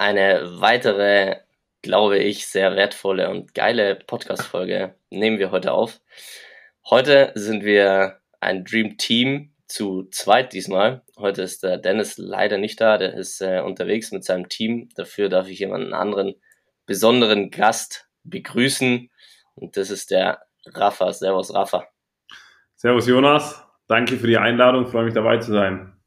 Eine weitere, glaube ich, sehr wertvolle und geile Podcast-Folge nehmen wir heute auf. Heute sind wir ein Dream Team zu zweit diesmal. Heute ist der Dennis leider nicht da, der ist äh, unterwegs mit seinem Team. Dafür darf ich jemanden anderen besonderen Gast begrüßen und das ist der Rafa. Servus, Rafa. Servus, Jonas. Danke für die Einladung, freue mich dabei zu sein.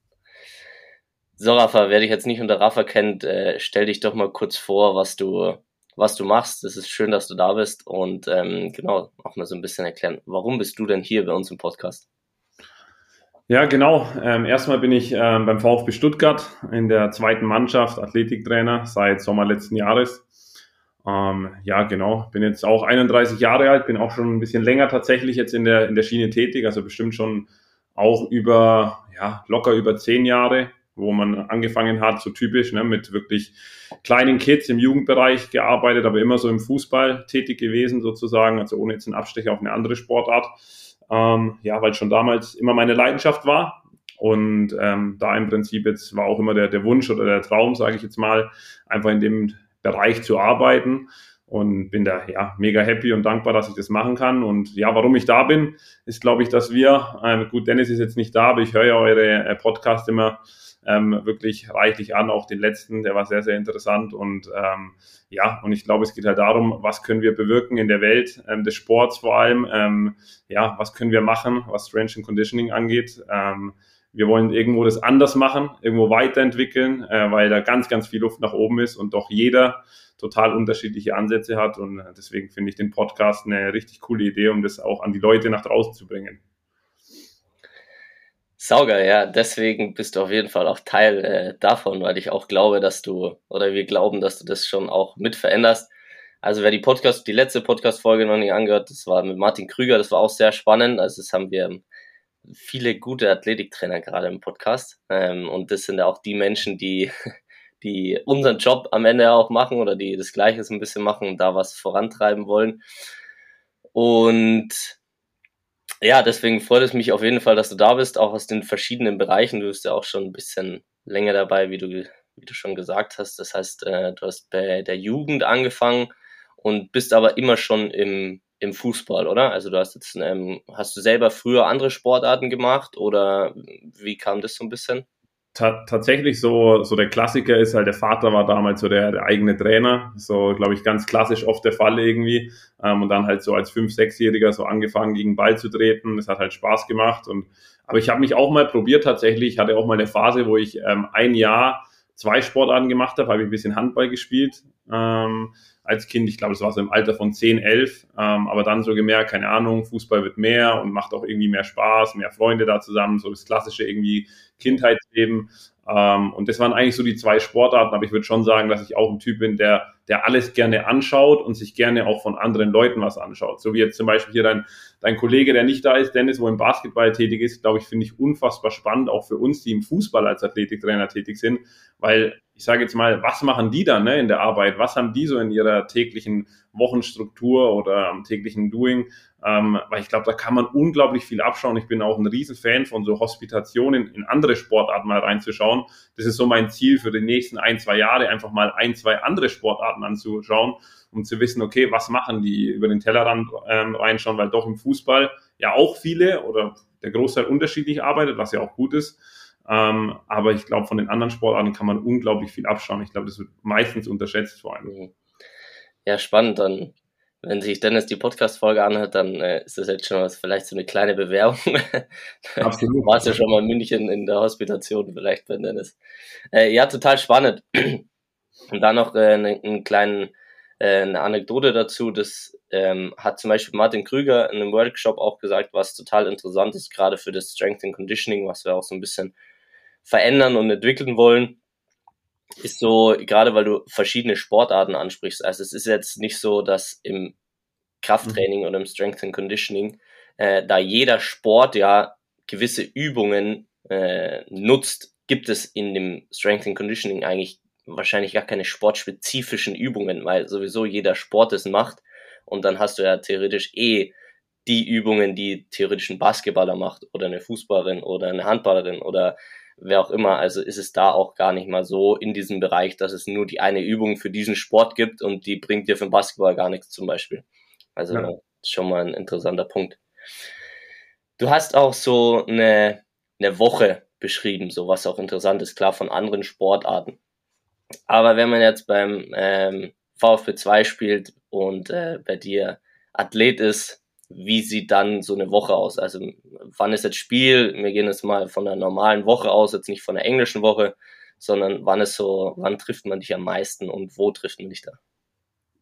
So, Rafa, wer dich jetzt nicht unter Rafa kennt, äh, stell dich doch mal kurz vor, was du, was du machst. Es ist schön, dass du da bist und ähm, genau, auch mal so ein bisschen erklären, warum bist du denn hier bei uns im Podcast? Ja, genau. Ähm, erstmal bin ich ähm, beim VfB Stuttgart in der zweiten Mannschaft Athletiktrainer seit Sommer letzten Jahres. Ähm, ja, genau. Bin jetzt auch 31 Jahre alt, bin auch schon ein bisschen länger tatsächlich jetzt in der, in der Schiene tätig, also bestimmt schon auch über, ja, locker über zehn Jahre wo man angefangen hat, so typisch, ne, mit wirklich kleinen Kids im Jugendbereich gearbeitet, aber immer so im Fußball tätig gewesen sozusagen, also ohne jetzt einen Abstecher auf eine andere Sportart. Ähm, ja, weil schon damals immer meine Leidenschaft war. Und ähm, da im Prinzip jetzt war auch immer der, der Wunsch oder der Traum, sage ich jetzt mal, einfach in dem Bereich zu arbeiten und bin da ja mega happy und dankbar, dass ich das machen kann. Und ja, warum ich da bin, ist, glaube ich, dass wir, äh, gut, Dennis ist jetzt nicht da, aber ich höre ja eure äh, Podcasts immer ähm, wirklich reichlich an, auch den letzten, der war sehr, sehr interessant und ähm, ja, und ich glaube, es geht halt darum, was können wir bewirken in der Welt ähm, des Sports vor allem, ähm, ja, was können wir machen, was Strength and Conditioning angeht. Ähm, wir wollen irgendwo das anders machen, irgendwo weiterentwickeln, äh, weil da ganz, ganz viel Luft nach oben ist und doch jeder total unterschiedliche Ansätze hat. Und deswegen finde ich den Podcast eine richtig coole Idee, um das auch an die Leute nach draußen zu bringen. Sauger, ja, deswegen bist du auf jeden Fall auch Teil äh, davon, weil ich auch glaube, dass du, oder wir glauben, dass du das schon auch mit veränderst. Also wer die Podcast, die letzte Podcast-Folge noch nicht angehört, das war mit Martin Krüger, das war auch sehr spannend. Also das haben wir viele gute Athletiktrainer gerade im Podcast. Ähm, und das sind ja auch die Menschen, die, die unseren Job am Ende auch machen oder die das Gleiche so ein bisschen machen und da was vorantreiben wollen. Und ja, deswegen freut es mich auf jeden Fall, dass du da bist, auch aus den verschiedenen Bereichen. Du bist ja auch schon ein bisschen länger dabei, wie du, wie du schon gesagt hast. Das heißt, äh, du hast bei der Jugend angefangen und bist aber immer schon im, im Fußball, oder? Also du hast jetzt, ähm, hast du selber früher andere Sportarten gemacht oder wie kam das so ein bisschen? Tatsächlich so, so der Klassiker ist halt, der Vater war damals so der, der eigene Trainer. So, glaube ich, ganz klassisch oft der Fall irgendwie. Ähm, und dann halt so als Fünf-, Sechsjähriger so angefangen, gegen Ball zu treten. Das hat halt Spaß gemacht. Und, aber ich habe mich auch mal probiert tatsächlich. Ich hatte auch mal eine Phase, wo ich ähm, ein Jahr zwei Sportarten gemacht habe, habe ich ein bisschen Handball gespielt. Ähm, als Kind, ich glaube, es war so im Alter von 10, 11, ähm, aber dann so gemerkt, keine Ahnung, Fußball wird mehr und macht auch irgendwie mehr Spaß, mehr Freunde da zusammen, so das klassische irgendwie Kindheitsleben. Ähm, und das waren eigentlich so die zwei Sportarten, aber ich würde schon sagen, dass ich auch ein Typ bin, der, der alles gerne anschaut und sich gerne auch von anderen Leuten was anschaut. So wie jetzt zum Beispiel hier dein, dein Kollege, der nicht da ist, Dennis, wo im Basketball tätig ist, glaube ich, finde ich unfassbar spannend, auch für uns, die im Fußball als Athletiktrainer tätig sind, weil ich sage jetzt mal, was machen die dann ne, in der Arbeit? Was haben die so in ihrer täglichen Wochenstruktur oder am täglichen Doing? Ähm, weil ich glaube, da kann man unglaublich viel abschauen. Ich bin auch ein Riesenfan von so Hospitationen in andere Sportarten mal reinzuschauen. Das ist so mein Ziel für die nächsten ein, zwei Jahre, einfach mal ein, zwei andere Sportarten anzuschauen, um zu wissen, okay, was machen die über den Tellerrand ähm, reinschauen, weil doch im Fußball ja auch viele oder der Großteil unterschiedlich arbeitet, was ja auch gut ist. Ähm, aber ich glaube, von den anderen Sportarten kann man unglaublich viel abschauen. Ich glaube, das wird meistens unterschätzt vor allem. Mhm. Ja, spannend. Dann, wenn sich Dennis die Podcast-Folge anhört, dann äh, ist das jetzt schon was, vielleicht so eine kleine Bewerbung. Absolut. Warst ja schon mal in München in der Hospitation vielleicht bei Dennis. Äh, ja, total spannend. Und dann noch äh, einen, einen kleinen äh, eine Anekdote dazu, das ähm, hat zum Beispiel Martin Krüger in einem Workshop auch gesagt, was total interessant ist, gerade für das Strength and Conditioning, was wir auch so ein bisschen verändern und entwickeln wollen, ist so, gerade weil du verschiedene Sportarten ansprichst. Also es ist jetzt nicht so, dass im Krafttraining mhm. oder im Strength and Conditioning, äh, da jeder Sport ja gewisse Übungen äh, nutzt, gibt es in dem Strength and Conditioning eigentlich wahrscheinlich gar keine sportspezifischen Übungen, weil sowieso jeder Sport es macht und dann hast du ja theoretisch eh die Übungen, die theoretisch ein Basketballer macht oder eine Fußballerin oder eine Handballerin oder wer auch immer. Also ist es da auch gar nicht mal so in diesem Bereich, dass es nur die eine Übung für diesen Sport gibt und die bringt dir für den Basketball gar nichts zum Beispiel. Also ja. schon mal ein interessanter Punkt. Du hast auch so eine, eine Woche beschrieben, so was auch interessant ist, klar von anderen Sportarten. Aber wenn man jetzt beim ähm, VfB 2 spielt und äh, bei dir Athlet ist, wie sieht dann so eine Woche aus? Also wann ist jetzt Spiel? Wir gehen jetzt mal von der normalen Woche aus, jetzt nicht von der englischen Woche, sondern wann ist so, wann trifft man dich am meisten und wo trifft man dich da?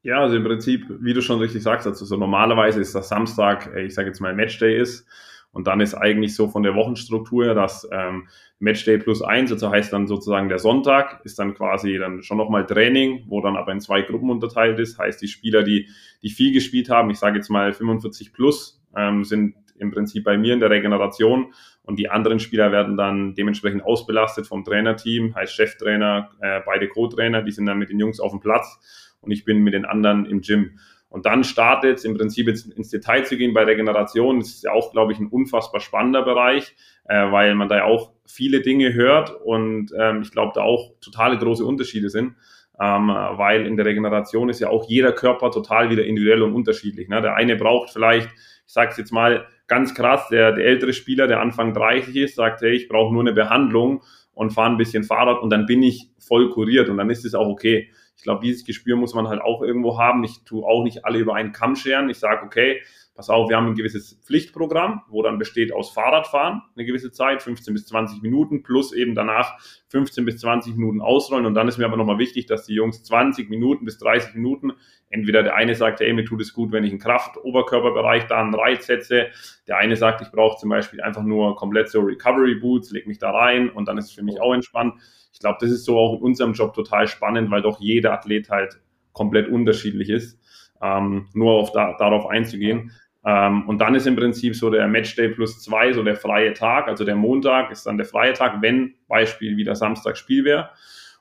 Ja, also im Prinzip, wie du schon richtig sagst, also so normalerweise ist das Samstag, äh, ich sage jetzt mal Matchday ist und dann ist eigentlich so von der Wochenstruktur dass ähm, Matchday plus eins, also heißt dann sozusagen der Sonntag, ist dann quasi dann schon nochmal Training, wo dann aber in zwei Gruppen unterteilt ist. Heißt, die Spieler, die, die viel gespielt haben, ich sage jetzt mal 45 plus, ähm, sind im Prinzip bei mir in der Regeneration und die anderen Spieler werden dann dementsprechend ausbelastet vom Trainerteam, heißt Cheftrainer, äh, beide Co-Trainer, die sind dann mit den Jungs auf dem Platz und ich bin mit den anderen im Gym. Und dann startet im Prinzip jetzt ins Detail zu gehen bei Regeneration. Das ist ja auch, glaube ich, ein unfassbar spannender Bereich, äh, weil man da ja auch viele Dinge hört und ähm, ich glaube, da auch totale große Unterschiede sind. Ähm, weil in der Regeneration ist ja auch jeder Körper total wieder individuell und unterschiedlich. Ne? Der eine braucht vielleicht, ich sage es jetzt mal ganz krass, der, der ältere Spieler, der Anfang 30 ist, sagt, hey, ich brauche nur eine Behandlung und fahre ein bisschen Fahrrad und dann bin ich voll kuriert und dann ist es auch okay ich glaube, dieses Gespür muss man halt auch irgendwo haben. Ich tue auch nicht alle über einen Kamm scheren. Ich sage, okay, pass auf, wir haben ein gewisses Pflichtprogramm, wo dann besteht aus Fahrradfahren, eine gewisse Zeit, 15 bis 20 Minuten, plus eben danach 15 bis 20 Minuten ausrollen. Und dann ist mir aber nochmal wichtig, dass die Jungs 20 Minuten bis 30 Minuten, entweder der eine sagt, hey, mir tut es gut, wenn ich einen Kraft-Oberkörperbereich da einen Reiz setze. Der eine sagt, ich brauche zum Beispiel einfach nur komplett so Recovery Boots, leg mich da rein und dann ist es für mich auch entspannt ich glaube, das ist so auch in unserem Job total spannend, weil doch jeder Athlet halt komplett unterschiedlich ist. Ähm, nur auf da, darauf einzugehen. Ähm, und dann ist im Prinzip so der Matchday plus zwei, so der freie Tag, also der Montag ist dann der freie Tag, wenn Beispiel wieder Samstag Spiel wäre.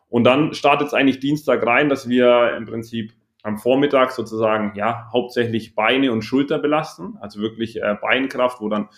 Und dann startet es eigentlich Dienstag rein, dass wir im Prinzip am Vormittag sozusagen ja hauptsächlich Beine und Schulter belasten, also wirklich äh, Beinkraft, wo dann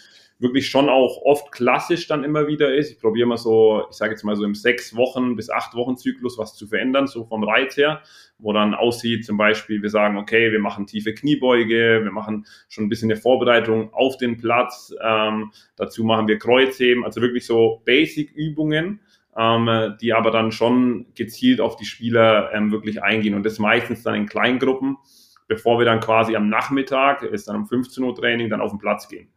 wirklich schon auch oft klassisch dann immer wieder ist. Ich probiere mal so, ich sage jetzt mal so im sechs Wochen bis acht Wochen Zyklus was zu verändern, so vom Reiz her, wo dann aussieht zum Beispiel, wir sagen, okay, wir machen tiefe Kniebeuge, wir machen schon ein bisschen eine Vorbereitung auf den Platz, ähm, dazu machen wir Kreuzheben, also wirklich so Basic-Übungen, ähm, die aber dann schon gezielt auf die Spieler ähm, wirklich eingehen und das meistens dann in Kleingruppen, bevor wir dann quasi am Nachmittag, ist dann um 15 Uhr Training, dann auf den Platz gehen.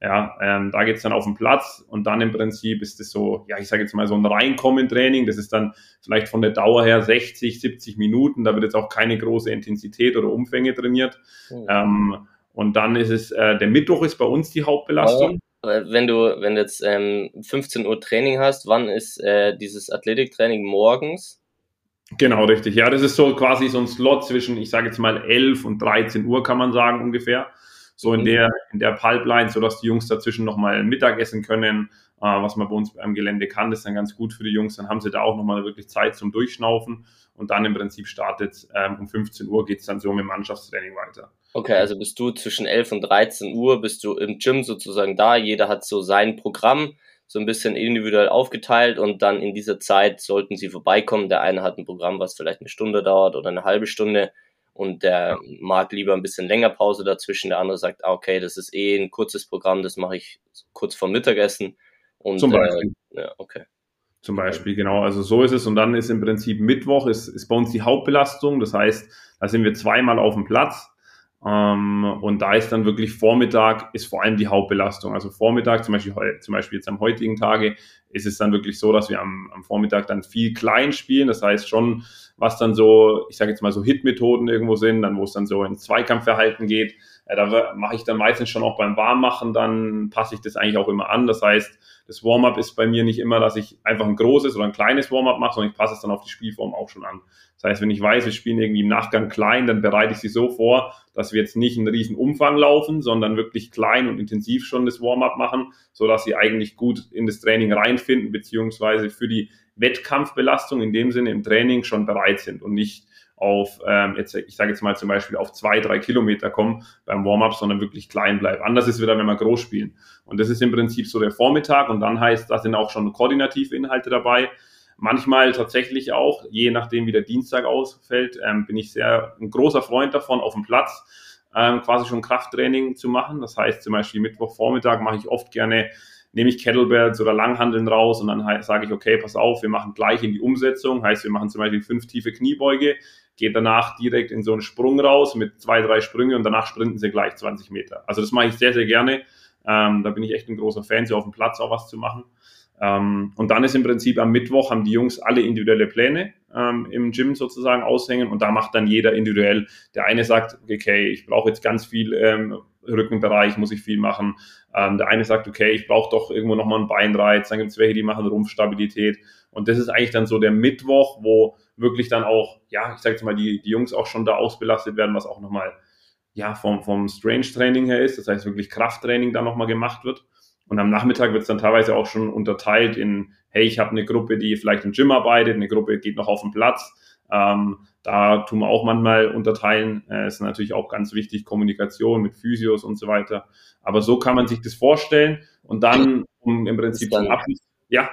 Ja, ähm, da geht's dann auf den Platz und dann im Prinzip ist es so, ja, ich sage jetzt mal so ein Reinkommen-Training. Das ist dann vielleicht von der Dauer her 60, 70 Minuten. Da wird jetzt auch keine große Intensität oder Umfänge trainiert. Mhm. Ähm, und dann ist es, äh, der Mittwoch ist bei uns die Hauptbelastung. Wenn du, wenn du jetzt ähm, 15 Uhr Training hast, wann ist äh, dieses Athletiktraining morgens? Genau, richtig. Ja, das ist so quasi so ein Slot zwischen, ich sage jetzt mal 11 und 13 Uhr, kann man sagen ungefähr so in mhm. der, in der Pipeline, so dass die Jungs dazwischen nochmal Mittag essen können, äh, was man bei uns beim Gelände kann, das ist dann ganz gut für die Jungs. Dann haben sie da auch nochmal wirklich Zeit zum Durchschnaufen und dann im Prinzip startet ähm, um 15 Uhr geht's dann so mit dem Mannschaftstraining weiter. Okay, also bist du zwischen 11 und 13 Uhr, bist du im Gym sozusagen da, jeder hat so sein Programm, so ein bisschen individuell aufgeteilt und dann in dieser Zeit sollten sie vorbeikommen. Der eine hat ein Programm, was vielleicht eine Stunde dauert oder eine halbe Stunde und der mag lieber ein bisschen länger Pause dazwischen. Der andere sagt, ah, okay, das ist eh ein kurzes Programm, das mache ich kurz vor Mittagessen. Und, Zum Beispiel. Äh, ja, okay. Zum Beispiel, genau. Also so ist es. Und dann ist im Prinzip Mittwoch, ist, ist bei uns die Hauptbelastung. Das heißt, da sind wir zweimal auf dem Platz. Ähm, und da ist dann wirklich Vormittag ist vor allem die Hauptbelastung. Also Vormittag, zum Beispiel, zum Beispiel jetzt am heutigen Tage, ist es dann wirklich so, dass wir am, am Vormittag dann viel klein spielen. Das heißt schon, was dann so, ich sage jetzt mal so Hit-Methoden irgendwo sind, dann wo es dann so ins Zweikampfverhalten geht. Äh, da mache ich dann meistens schon auch beim Warmmachen, dann passe ich das eigentlich auch immer an. Das heißt, das Warm-up ist bei mir nicht immer, dass ich einfach ein großes oder ein kleines Warm-up mache, sondern ich passe es dann auf die Spielform auch schon an. Das heißt, wenn ich weiß, wir spielen irgendwie im Nachgang klein, dann bereite ich sie so vor, dass wir jetzt nicht einen riesen Umfang laufen, sondern wirklich klein und intensiv schon das Warm-up machen, so dass sie eigentlich gut in das Training reinfinden, beziehungsweise für die Wettkampfbelastung in dem Sinne im Training schon bereit sind und nicht auf, ähm, jetzt, ich sage jetzt mal zum Beispiel auf zwei, drei Kilometer kommen beim Warm-up, sondern wirklich klein bleiben. Anders ist wieder, wenn wir groß spielen. Und das ist im Prinzip so der Vormittag und dann heißt, da sind auch schon koordinative Inhalte dabei. Manchmal tatsächlich auch, je nachdem wie der Dienstag ausfällt, ähm, bin ich sehr ein großer Freund davon, auf dem Platz ähm, quasi schon Krafttraining zu machen. Das heißt zum Beispiel Mittwochvormittag mache ich oft gerne nehme ich Kettlebells oder Langhandeln raus und dann sage ich, okay, pass auf, wir machen gleich in die Umsetzung. Heißt, wir machen zum Beispiel fünf tiefe Kniebeuge, geht danach direkt in so einen Sprung raus mit zwei, drei Sprünge und danach sprinten sie gleich 20 Meter. Also das mache ich sehr, sehr gerne. Ähm, da bin ich echt ein großer Fan, so auf dem Platz auch was zu machen. Ähm, und dann ist im Prinzip am Mittwoch haben die Jungs alle individuelle Pläne ähm, im Gym sozusagen aushängen und da macht dann jeder individuell. Der eine sagt, okay, ich brauche jetzt ganz viel ähm, Rückenbereich, muss ich viel machen. Ähm, der eine sagt, okay, ich brauche doch irgendwo nochmal einen Beinreiz. Dann gibt es welche, die machen Rumpfstabilität. Und das ist eigentlich dann so der Mittwoch, wo wirklich dann auch, ja, ich sage jetzt mal, die, die Jungs auch schon da ausbelastet werden, was auch nochmal ja, vom, vom Strange-Training her ist. Das heißt, wirklich Krafttraining da nochmal gemacht wird. Und am Nachmittag wird es dann teilweise auch schon unterteilt in, hey, ich habe eine Gruppe, die vielleicht im Gym arbeitet, eine Gruppe geht noch auf den Platz. Ähm, da tun wir auch manchmal unterteilen. Äh, ist natürlich auch ganz wichtig, Kommunikation mit Physios und so weiter. Aber so kann man sich das vorstellen. Und dann, um im Prinzip zum Abschluss, ja.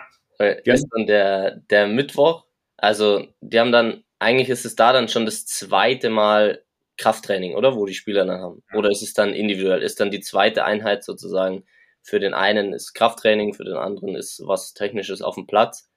Ist dann der, der Mittwoch. Also, die haben dann, eigentlich ist es da dann schon das zweite Mal Krafttraining, oder? Wo die Spieler dann haben. Oder ist es dann individuell? Ist dann die zweite Einheit sozusagen für den einen ist Krafttraining, für den anderen ist was Technisches auf dem Platz.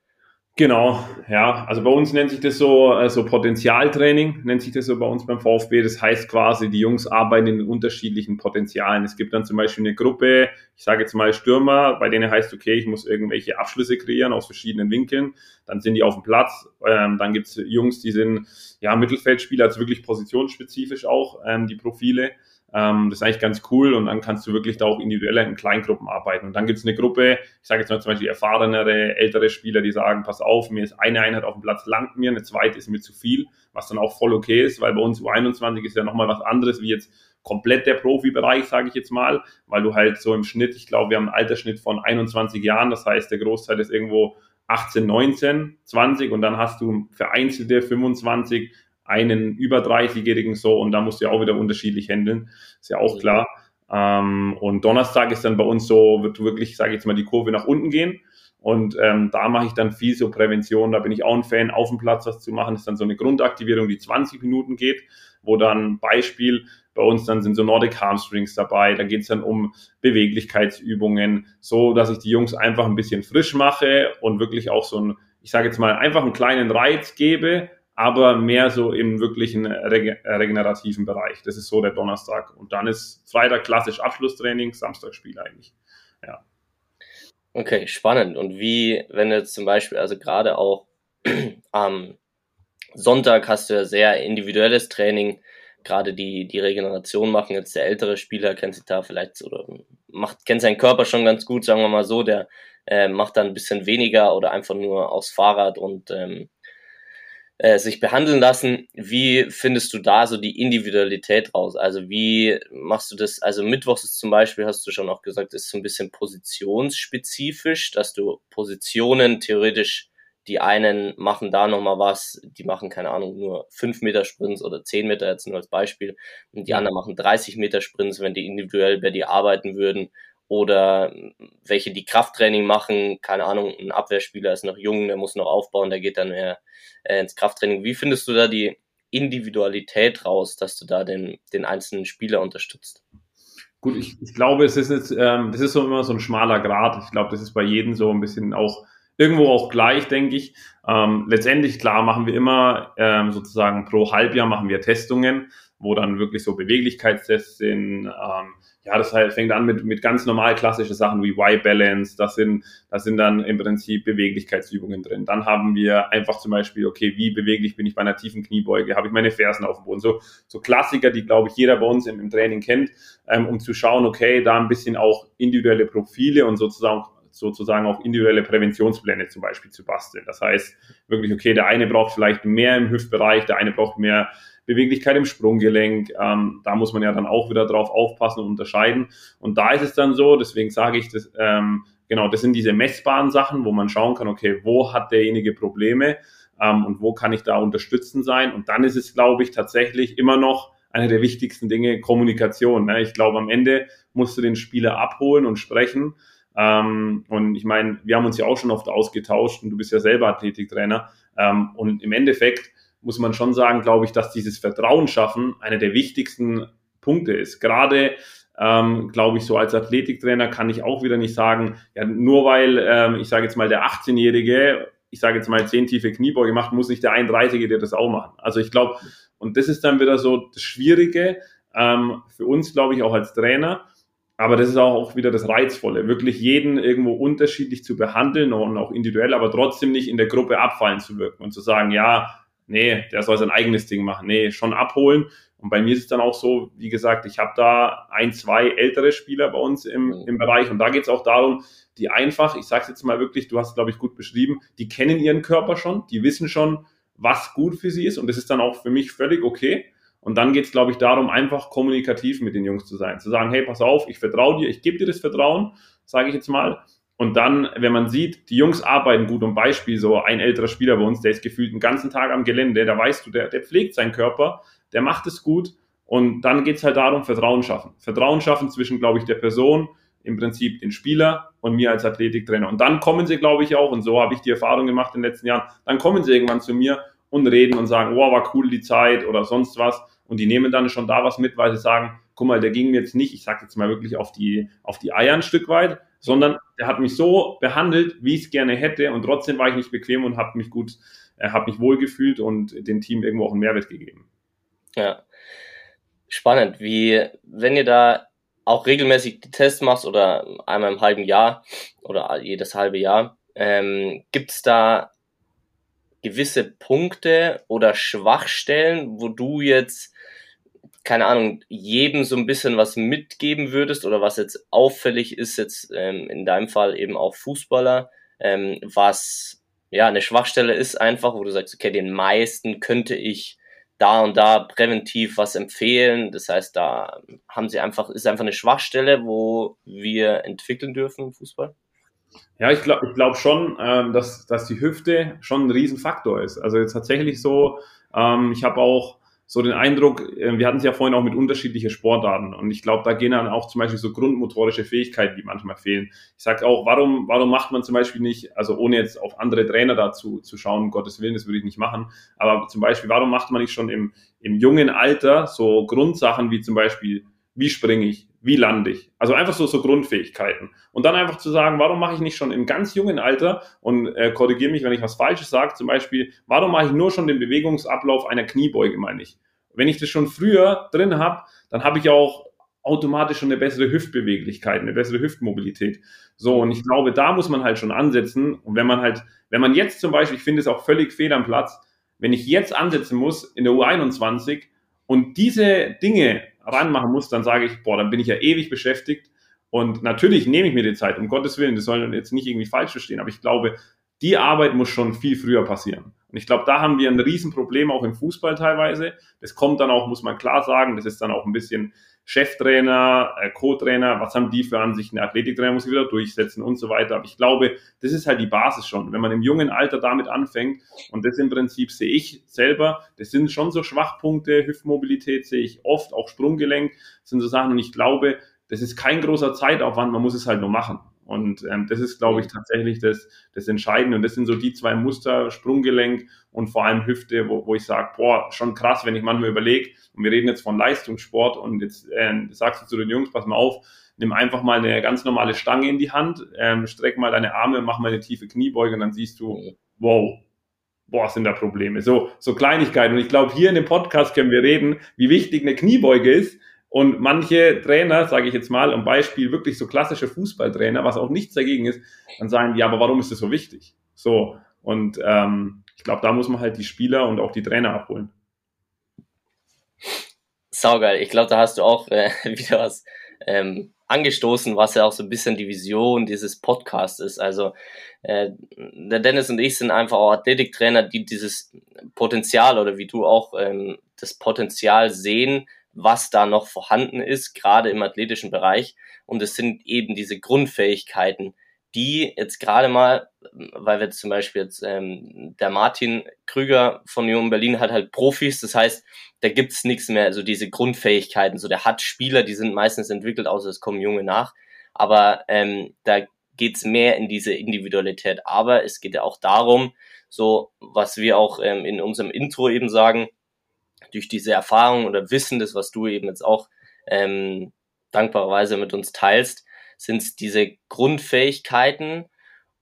Genau, ja. Also bei uns nennt sich das so, äh, so Potenzialtraining, nennt sich das so bei uns beim VfB. Das heißt quasi, die Jungs arbeiten in unterschiedlichen Potenzialen. Es gibt dann zum Beispiel eine Gruppe, ich sage jetzt mal Stürmer, bei denen heißt, okay, ich muss irgendwelche Abschlüsse kreieren aus verschiedenen Winkeln. Dann sind die auf dem Platz. Ähm, dann gibt's Jungs, die sind ja Mittelfeldspieler, also wirklich positionsspezifisch auch, ähm, die Profile. Ähm, das ist eigentlich ganz cool und dann kannst du wirklich da auch individuell in Kleingruppen arbeiten. Und dann gibt es eine Gruppe, ich sage jetzt mal zum Beispiel erfahrenere, ältere Spieler, die sagen, pass auf, mir ist eine Einheit auf dem Platz langt mir, eine zweite ist mir zu viel, was dann auch voll okay ist, weil bei uns U21 ist ja nochmal was anderes wie jetzt komplett der Profibereich, sage ich jetzt mal, weil du halt so im Schnitt, ich glaube, wir haben einen Altersschnitt von 21 Jahren, das heißt, der Großteil ist irgendwo 18, 19, 20 und dann hast du vereinzelte 25 einen über 30-Jährigen so und da musst du ja auch wieder unterschiedlich handeln. Ist ja auch klar. Ähm, und Donnerstag ist dann bei uns so, wird wirklich, sage ich jetzt mal, die Kurve nach unten gehen. Und ähm, da mache ich dann viel so Prävention. Da bin ich auch ein Fan, auf dem Platz was zu machen. Das ist dann so eine Grundaktivierung, die 20 Minuten geht, wo dann Beispiel bei uns dann sind so Nordic Hamstrings dabei. Da geht es dann um Beweglichkeitsübungen, so dass ich die Jungs einfach ein bisschen frisch mache und wirklich auch so ein, ich sage jetzt mal, einfach einen kleinen Reiz gebe, aber mehr so im wirklichen reg regenerativen Bereich. Das ist so der Donnerstag. Und dann ist Freitag klassisch Abschlusstraining, Samstag Spiel eigentlich. Ja. Okay, spannend. Und wie, wenn du jetzt zum Beispiel, also gerade auch am Sonntag hast du ja sehr individuelles Training, gerade die, die Regeneration machen jetzt der ältere Spieler, kennt sich da vielleicht oder macht, kennt seinen Körper schon ganz gut, sagen wir mal so, der äh, macht dann ein bisschen weniger oder einfach nur aufs Fahrrad und ähm, äh, sich behandeln lassen. Wie findest du da so die Individualität raus? Also wie machst du das? Also Mittwochs ist zum Beispiel, hast du schon auch gesagt, ist so ein bisschen positionsspezifisch, dass du Positionen theoretisch die einen machen da nochmal was, die machen, keine Ahnung, nur 5 Meter Sprints oder 10 Meter jetzt nur als Beispiel. Und die anderen machen 30 Meter Sprints, wenn die individuell bei dir arbeiten würden oder welche die Krafttraining machen, keine Ahnung, ein Abwehrspieler ist noch jung, der muss noch aufbauen, der geht dann mehr äh, ins Krafttraining. Wie findest du da die Individualität raus, dass du da den, den einzelnen Spieler unterstützt? Gut, ich, ich glaube, es ist jetzt, ähm, das ist so immer so ein schmaler Grad. Ich glaube, das ist bei jedem so ein bisschen auch irgendwo auch gleich, denke ich. Ähm, letztendlich, klar, machen wir immer ähm, sozusagen pro Halbjahr machen wir Testungen, wo dann wirklich so Beweglichkeitstests sind. Ähm, ja, das halt fängt an mit, mit ganz normal klassischen Sachen wie Y-Balance. Das sind, das sind dann im Prinzip Beweglichkeitsübungen drin. Dann haben wir einfach zum Beispiel, okay, wie beweglich bin ich bei einer tiefen Kniebeuge? Habe ich meine Fersen auf dem Boden? So, so Klassiker, die, glaube ich, jeder bei uns im, im Training kennt, ähm, um zu schauen, okay, da ein bisschen auch individuelle Profile und sozusagen sozusagen auch individuelle Präventionspläne zum Beispiel zu basteln. Das heißt wirklich, okay, der eine braucht vielleicht mehr im Hüftbereich, der eine braucht mehr Beweglichkeit im Sprunggelenk. Ähm, da muss man ja dann auch wieder drauf aufpassen und unterscheiden. Und da ist es dann so, deswegen sage ich das, ähm, genau, das sind diese messbaren Sachen, wo man schauen kann, okay, wo hat derjenige Probleme ähm, und wo kann ich da unterstützen sein. Und dann ist es, glaube ich, tatsächlich immer noch eine der wichtigsten Dinge, Kommunikation. Ne? Ich glaube, am Ende musst du den Spieler abholen und sprechen. Ähm, und ich meine, wir haben uns ja auch schon oft ausgetauscht und du bist ja selber Athletiktrainer. Ähm, und im Endeffekt muss man schon sagen, glaube ich, dass dieses Vertrauen schaffen einer der wichtigsten Punkte ist. Gerade ähm, glaube ich, so als Athletiktrainer kann ich auch wieder nicht sagen, ja, nur weil, ähm, ich sage jetzt mal, der 18-Jährige, ich sage jetzt mal, zehn tiefe Kniebeuge macht, muss nicht der 31-Jährige das auch machen. Also ich glaube, und das ist dann wieder so das Schwierige ähm, für uns, glaube ich, auch als Trainer. Aber das ist auch wieder das Reizvolle, wirklich jeden irgendwo unterschiedlich zu behandeln und auch individuell, aber trotzdem nicht in der Gruppe abfallen zu wirken und zu sagen, ja, nee, der soll sein eigenes Ding machen. Nee, schon abholen. Und bei mir ist es dann auch so, wie gesagt, ich habe da ein, zwei ältere Spieler bei uns im, mhm. im Bereich und da geht es auch darum, die einfach, ich sage es jetzt mal wirklich, du hast glaube ich gut beschrieben, die kennen ihren Körper schon, die wissen schon, was gut für sie ist und das ist dann auch für mich völlig okay. Und dann geht es, glaube ich, darum, einfach kommunikativ mit den Jungs zu sein. Zu sagen, hey, pass auf, ich vertraue dir, ich gebe dir das Vertrauen, sage ich jetzt mal. Und dann, wenn man sieht, die Jungs arbeiten gut, um Beispiel, so ein älterer Spieler bei uns, der ist gefühlt den ganzen Tag am Gelände, da weißt du, der, der pflegt seinen Körper, der macht es gut. Und dann geht's halt darum, Vertrauen schaffen. Vertrauen schaffen zwischen, glaube ich, der Person, im Prinzip den Spieler und mir als Athletiktrainer. Und dann kommen sie, glaube ich, auch, und so habe ich die Erfahrung gemacht in den letzten Jahren, dann kommen sie irgendwann zu mir und reden und sagen, wow, war cool die Zeit oder sonst was. Und die nehmen dann schon da was mit, weil sie sagen, guck mal, der ging mir jetzt nicht, ich sage jetzt mal wirklich auf die, auf die Eier ein Stück weit, sondern der hat mich so behandelt, wie ich es gerne hätte und trotzdem war ich nicht bequem und habe mich gut, äh, habe mich wohlgefühlt und dem Team irgendwo auch einen Mehrwert gegeben. Ja, spannend. Wie, wenn ihr da auch regelmäßig die Tests machst oder einmal im halben Jahr oder jedes halbe Jahr, ähm, gibt es da gewisse Punkte oder Schwachstellen, wo du jetzt keine Ahnung, jedem so ein bisschen was mitgeben würdest oder was jetzt auffällig ist, jetzt ähm, in deinem Fall eben auch Fußballer, ähm, was ja eine Schwachstelle ist einfach, wo du sagst, okay, den meisten könnte ich da und da präventiv was empfehlen. Das heißt, da haben sie einfach, ist einfach eine Schwachstelle, wo wir entwickeln dürfen im Fußball. Ja, ich glaube ich glaub schon, ähm, dass, dass die Hüfte schon ein Riesenfaktor ist. Also jetzt tatsächlich so, ähm, ich habe auch so den Eindruck, äh, wir hatten es ja vorhin auch mit unterschiedlichen Sportarten und ich glaube, da gehen dann auch zum Beispiel so grundmotorische Fähigkeiten, die manchmal fehlen. Ich sage auch, warum, warum macht man zum Beispiel nicht, also ohne jetzt auf andere Trainer dazu zu schauen, um Gottes Willen, das würde ich nicht machen, aber zum Beispiel, warum macht man nicht schon im, im jungen Alter so Grundsachen wie zum Beispiel, wie springe ich, wie lande ich? Also einfach so, so Grundfähigkeiten. Und dann einfach zu sagen, warum mache ich nicht schon im ganz jungen Alter und äh, korrigiere mich, wenn ich was Falsches sage, zum Beispiel, warum mache ich nur schon den Bewegungsablauf einer Kniebeuge, meine ich? Wenn ich das schon früher drin habe, dann habe ich auch automatisch schon eine bessere Hüftbeweglichkeit, eine bessere Hüftmobilität. So, und ich glaube, da muss man halt schon ansetzen. Und wenn man halt, wenn man jetzt zum Beispiel, ich finde es auch völlig fehl am Platz, wenn ich jetzt ansetzen muss in der U21 und diese Dinge ranmachen muss, dann sage ich, boah, dann bin ich ja ewig beschäftigt. Und natürlich nehme ich mir die Zeit, um Gottes Willen, das soll jetzt nicht irgendwie falsch verstehen, aber ich glaube, die Arbeit muss schon viel früher passieren. Und ich glaube, da haben wir ein Riesenproblem auch im Fußball teilweise. Das kommt dann auch, muss man klar sagen, das ist dann auch ein bisschen Cheftrainer, äh, Co-Trainer, was haben die für Ansichten? Der Athletiktrainer muss sich wieder durchsetzen und so weiter. Aber ich glaube, das ist halt die Basis schon. Wenn man im jungen Alter damit anfängt, und das im Prinzip sehe ich selber, das sind schon so Schwachpunkte, Hüftmobilität sehe ich oft, auch Sprunggelenk, sind so Sachen. Und ich glaube, das ist kein großer Zeitaufwand, man muss es halt nur machen. Und ähm, das ist, glaube ich, tatsächlich das, das Entscheidende. Und das sind so die zwei Muster, Sprunggelenk und vor allem Hüfte, wo, wo ich sage, boah, schon krass, wenn ich manchmal überlege, und wir reden jetzt von Leistungssport und jetzt äh, sagst du zu den Jungs, pass mal auf, nimm einfach mal eine ganz normale Stange in die Hand, ähm, streck mal deine Arme, mach mal eine tiefe Kniebeuge und dann siehst du, wow, boah, sind da Probleme. So, so Kleinigkeiten. Und ich glaube, hier in dem Podcast können wir reden, wie wichtig eine Kniebeuge ist. Und manche Trainer, sage ich jetzt mal, am Beispiel wirklich so klassische Fußballtrainer, was auch nichts dagegen ist, dann sagen ja, aber warum ist das so wichtig? So, und ähm, ich glaube, da muss man halt die Spieler und auch die Trainer abholen. Saugeil. Ich glaube, da hast du auch äh, wieder was ähm, angestoßen, was ja auch so ein bisschen die Vision dieses Podcasts ist. Also äh, der Dennis und ich sind einfach auch Athletiktrainer, die dieses Potenzial oder wie du auch ähm, das Potenzial sehen, was da noch vorhanden ist, gerade im athletischen Bereich. Und es sind eben diese Grundfähigkeiten, die jetzt gerade mal, weil wir zum Beispiel jetzt ähm, der Martin Krüger von Jungen Berlin hat halt Profis, das heißt, da gibt's nichts mehr, also diese Grundfähigkeiten, so der hat Spieler, die sind meistens entwickelt, außer es kommen Junge nach, aber ähm, da geht's mehr in diese Individualität, aber es geht ja auch darum, so was wir auch ähm, in unserem Intro eben sagen, durch diese Erfahrung oder Wissen, das was du eben jetzt auch ähm, dankbarerweise mit uns teilst, sind es diese Grundfähigkeiten,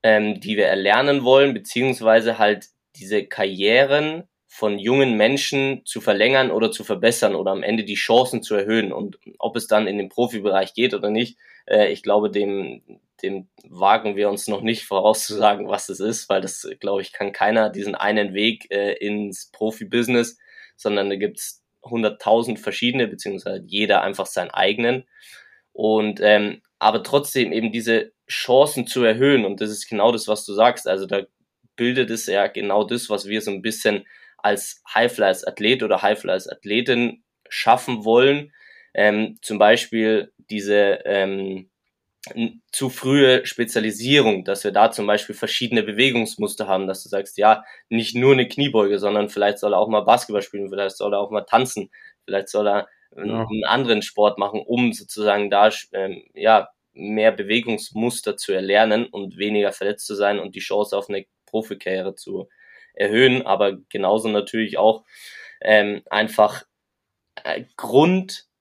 ähm, die wir erlernen wollen, beziehungsweise halt diese Karrieren von jungen Menschen zu verlängern oder zu verbessern oder am Ende die Chancen zu erhöhen. Und ob es dann in den Profibereich geht oder nicht, äh, ich glaube, dem, dem wagen wir uns noch nicht vorauszusagen, was es ist, weil das, glaube ich, kann keiner diesen einen Weg äh, ins Profibusiness, sondern da gibt's hunderttausend verschiedene, beziehungsweise jeder einfach seinen eigenen. Und ähm, aber trotzdem eben diese Chancen zu erhöhen. Und das ist genau das, was du sagst. Also da bildet es ja genau das, was wir so ein bisschen als Highfly-Athlet oder Highfly-Athletin schaffen wollen. Ähm, zum Beispiel diese ähm, zu frühe Spezialisierung, dass wir da zum Beispiel verschiedene Bewegungsmuster haben, dass du sagst, ja, nicht nur eine Kniebeuge, sondern vielleicht soll er auch mal Basketball spielen, vielleicht soll er auch mal tanzen, vielleicht soll er ja. einen anderen Sport machen, um sozusagen da ähm, ja mehr Bewegungsmuster zu erlernen und weniger verletzt zu sein und die Chance auf eine Profikarriere zu erhöhen, aber genauso natürlich auch ähm, einfach äh,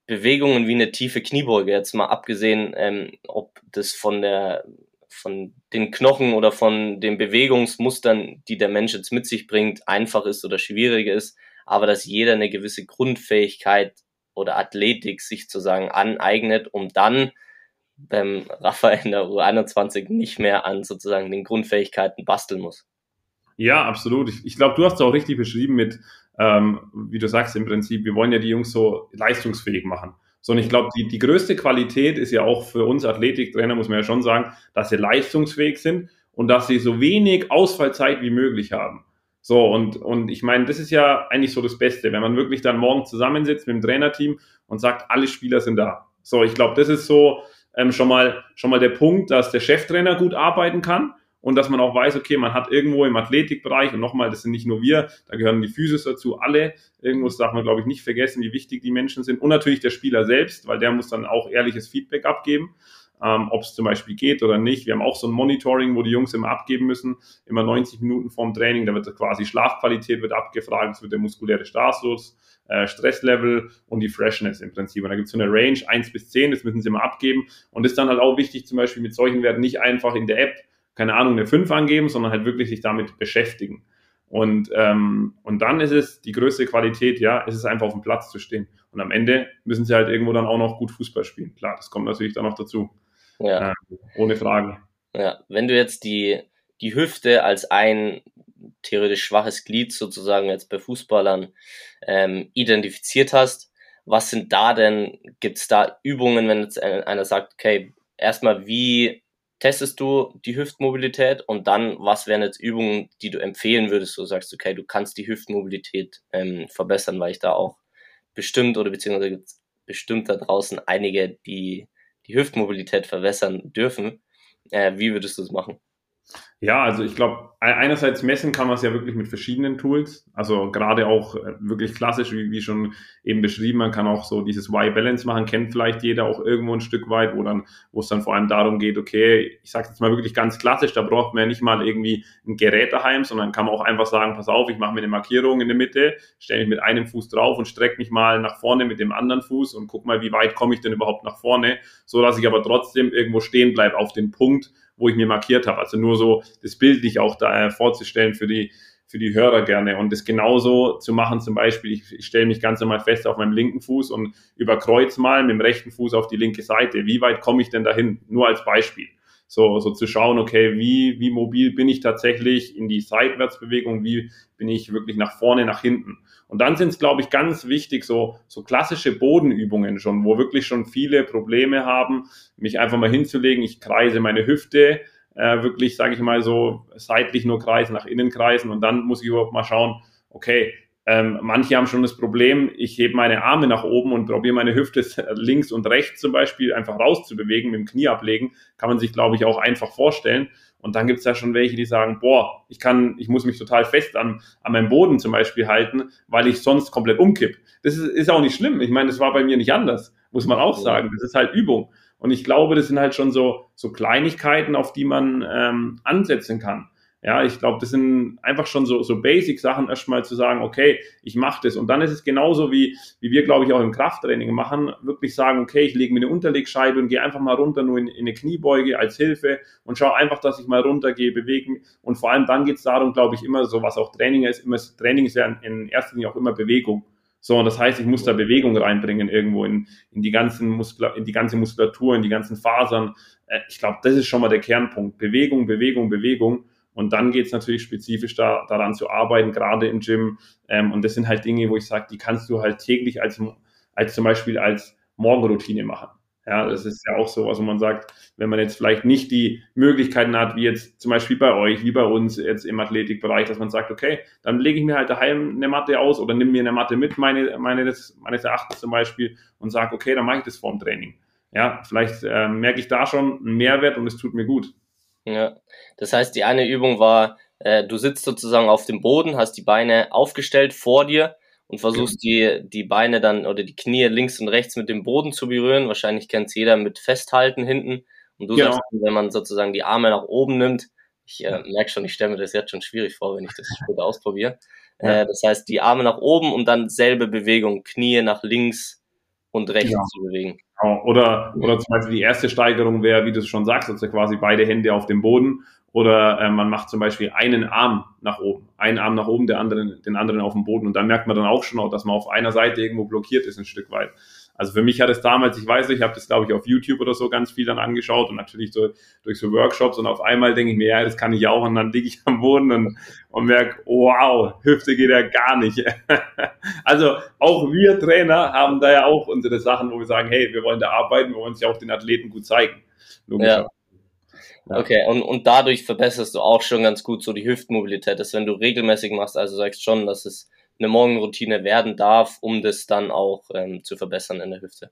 Grundbewegungen wie eine tiefe Kniebeuge, jetzt mal abgesehen, ähm, ob das von der von den Knochen oder von den Bewegungsmustern, die der Mensch jetzt mit sich bringt, einfach ist oder schwierig ist, aber dass jeder eine gewisse Grundfähigkeit oder Athletik sich sozusagen aneignet, um dann beim Rafa in der U21 nicht mehr an sozusagen den Grundfähigkeiten basteln muss. Ja, absolut. Ich, ich glaube, du hast es auch richtig beschrieben mit, ähm, wie du sagst, im Prinzip, wir wollen ja die Jungs so leistungsfähig machen. So, und ich glaube, die, die größte Qualität ist ja auch für uns Athletiktrainer, muss man ja schon sagen, dass sie leistungsfähig sind und dass sie so wenig Ausfallzeit wie möglich haben. So, und, und ich meine, das ist ja eigentlich so das Beste, wenn man wirklich dann morgen zusammensitzt mit dem Trainerteam und sagt, alle Spieler sind da. So, ich glaube, das ist so ähm, schon, mal, schon mal der Punkt, dass der Cheftrainer gut arbeiten kann und dass man auch weiß, okay, man hat irgendwo im Athletikbereich und nochmal, das sind nicht nur wir, da gehören die Physis dazu, alle. Irgendwo darf man, glaube ich, nicht vergessen, wie wichtig die Menschen sind und natürlich der Spieler selbst, weil der muss dann auch ehrliches Feedback abgeben ähm, ob es zum Beispiel geht oder nicht. Wir haben auch so ein Monitoring, wo die Jungs immer abgeben müssen, immer 90 Minuten vorm Training. Da wird quasi Schlafqualität wird abgefragt, es wird der muskuläre Status, äh, Stresslevel und die Freshness im Prinzip. Und da gibt es so eine Range 1 bis 10, das müssen sie immer abgeben. Und ist dann halt auch wichtig, zum Beispiel mit solchen Werten nicht einfach in der App, keine Ahnung, eine 5 angeben, sondern halt wirklich sich damit beschäftigen. Und, ähm, und dann ist es die größte Qualität, ja, ist es einfach auf dem Platz zu stehen. Und am Ende müssen sie halt irgendwo dann auch noch gut Fußball spielen. Klar, das kommt natürlich dann noch dazu. Ja. Äh, ohne Fragen. Ja, wenn du jetzt die, die Hüfte als ein theoretisch schwaches Glied sozusagen jetzt bei Fußballern ähm, identifiziert hast, was sind da denn, gibt es da Übungen, wenn jetzt einer sagt, okay, erstmal wie testest du die Hüftmobilität und dann, was wären jetzt Übungen, die du empfehlen würdest, du sagst, okay, du kannst die Hüftmobilität ähm, verbessern, weil ich da auch bestimmt oder beziehungsweise gibt es bestimmt da draußen einige, die die Hüftmobilität verbessern dürfen. Äh, wie würdest du es machen? Ja, also ich glaube, einerseits messen kann man es ja wirklich mit verschiedenen Tools. Also gerade auch äh, wirklich klassisch, wie, wie schon eben beschrieben, man kann auch so dieses Y-Balance machen, kennt vielleicht jeder auch irgendwo ein Stück weit, wo dann, wo es dann vor allem darum geht, okay, ich sage jetzt mal wirklich ganz klassisch, da braucht man ja nicht mal irgendwie ein Gerät daheim, sondern kann man auch einfach sagen, pass auf, ich mache mir eine Markierung in der Mitte, stelle mich mit einem Fuß drauf und strecke mich mal nach vorne mit dem anderen Fuß und guck mal, wie weit komme ich denn überhaupt nach vorne, so dass ich aber trotzdem irgendwo stehen bleibe auf den Punkt, wo ich mir markiert habe. Also nur so das bildlich auch da äh, vorzustellen für die, für die Hörer gerne. Und das genauso zu machen, zum Beispiel, ich, ich stelle mich ganz normal fest auf meinem linken Fuß und überkreuz mal mit dem rechten Fuß auf die linke Seite. Wie weit komme ich denn dahin? Nur als Beispiel. So, so zu schauen, okay, wie, wie mobil bin ich tatsächlich in die Seitwärtsbewegung, wie bin ich wirklich nach vorne, nach hinten. Und dann sind es, glaube ich, ganz wichtig, so, so klassische Bodenübungen schon, wo wirklich schon viele Probleme haben, mich einfach mal hinzulegen, ich kreise meine Hüfte, äh, wirklich, sage ich mal, so seitlich nur kreisen, nach innen kreisen und dann muss ich überhaupt mal schauen, okay, ähm, manche haben schon das Problem, ich hebe meine Arme nach oben und probiere meine Hüfte links und rechts zum Beispiel einfach rauszubewegen, mit dem Knie ablegen. Kann man sich, glaube ich, auch einfach vorstellen. Und dann gibt es ja schon welche, die sagen, boah, ich kann, ich muss mich total fest an, an meinem Boden zum Beispiel halten, weil ich sonst komplett umkipp. Das ist, ist auch nicht schlimm. Ich meine, das war bei mir nicht anders, muss man auch sagen. Das ist halt Übung. Und ich glaube, das sind halt schon so, so Kleinigkeiten, auf die man ähm, ansetzen kann. Ja, ich glaube, das sind einfach schon so, so Basic-Sachen, erstmal zu sagen, okay, ich mache das. Und dann ist es genauso wie, wie wir, glaube ich, auch im Krafttraining machen, wirklich sagen, okay, ich lege mir eine Unterlegscheibe und gehe einfach mal runter, nur in, in eine Kniebeuge als Hilfe und schaue einfach, dass ich mal runtergehe, bewegen. Und vor allem dann geht es darum, glaube ich, immer so, was auch Training ist, immer Training ist ja in, in erster Linie auch immer Bewegung. So, und das heißt, ich muss da Bewegung reinbringen irgendwo in, in die ganzen Muskula in die ganze Muskulatur, in die ganzen Fasern. Äh, ich glaube, das ist schon mal der Kernpunkt. Bewegung, Bewegung, Bewegung. Und dann geht es natürlich spezifisch da, daran zu arbeiten, gerade im Gym. Ähm, und das sind halt Dinge, wo ich sage, die kannst du halt täglich als, als zum Beispiel als Morgenroutine machen. Ja, das ist ja auch so, was man sagt, wenn man jetzt vielleicht nicht die Möglichkeiten hat, wie jetzt zum Beispiel bei euch, wie bei uns jetzt im Athletikbereich, dass man sagt, okay, dann lege ich mir halt daheim eine Matte aus oder nimm mir eine Matte mit, meine, meine des, meines Erachtens zum Beispiel, und sage, okay, dann mache ich das vorm Training. Ja, vielleicht äh, merke ich da schon einen Mehrwert und es tut mir gut. Ja, das heißt, die eine Übung war, äh, du sitzt sozusagen auf dem Boden, hast die Beine aufgestellt vor dir und versuchst die, die Beine dann oder die Knie links und rechts mit dem Boden zu berühren. Wahrscheinlich kennt es jeder mit Festhalten hinten. Und du genau. sagst, wenn man sozusagen die Arme nach oben nimmt, ich äh, merke schon, ich stelle mir das jetzt schon schwierig vor, wenn ich das später ausprobiere. Ja. Äh, das heißt, die Arme nach oben und dann selbe Bewegung, Knie nach links und rechts ja. zu bewegen. Genau. Oder, oder zum Beispiel die erste Steigerung wäre, wie du es schon sagst, also quasi beide Hände auf dem Boden. Oder äh, man macht zum Beispiel einen Arm nach oben, einen Arm nach oben, der anderen, den anderen auf dem Boden. Und dann merkt man dann auch schon auch, dass man auf einer Seite irgendwo blockiert ist, ein Stück weit. Also für mich hat es damals, ich weiß nicht, ich habe das glaube ich auf YouTube oder so ganz viel dann angeschaut und natürlich so durch so Workshops und auf einmal denke ich mir, ja, das kann ich auch und dann liege ich am Boden und, und merke, wow, Hüfte geht ja gar nicht. also auch wir Trainer haben da ja auch unsere Sachen, wo wir sagen, hey, wir wollen da arbeiten, wir wollen es ja auch den Athleten gut zeigen. Ja. Okay, und, und dadurch verbesserst du auch schon ganz gut so die Hüftmobilität, dass wenn du regelmäßig machst, also sagst schon, dass es eine Morgenroutine werden darf, um das dann auch ähm, zu verbessern in der Hüfte.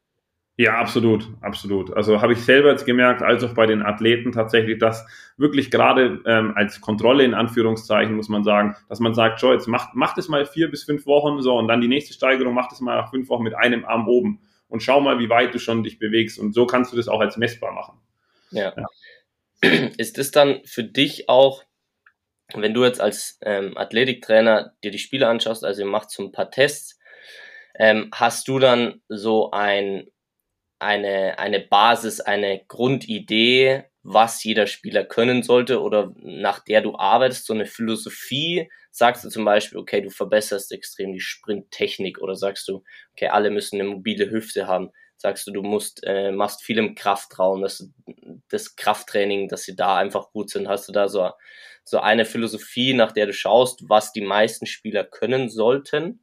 Ja, absolut, absolut. Also habe ich selber jetzt gemerkt, als auch bei den Athleten tatsächlich, dass wirklich gerade ähm, als Kontrolle in Anführungszeichen muss man sagen, dass man sagt, schau, jetzt macht, macht es mal vier bis fünf Wochen so und dann die nächste Steigerung macht es mal nach fünf Wochen mit einem Arm oben und schau mal, wie weit du schon dich bewegst und so kannst du das auch als messbar machen. Ja. ja. Ist es dann für dich auch wenn du jetzt als ähm, Athletiktrainer dir die Spiele anschaust, also ihr macht so ein paar Tests, ähm, hast du dann so ein, eine, eine Basis, eine Grundidee, was jeder Spieler können sollte oder nach der du arbeitest, so eine Philosophie? Sagst du zum Beispiel, okay, du verbesserst extrem die Sprinttechnik oder sagst du, okay, alle müssen eine mobile Hüfte haben? Sagst du, du musst, äh, machst viel im Kraftraum, dass das Krafttraining, dass sie da einfach gut sind. Hast du da so so eine Philosophie, nach der du schaust, was die meisten Spieler können sollten?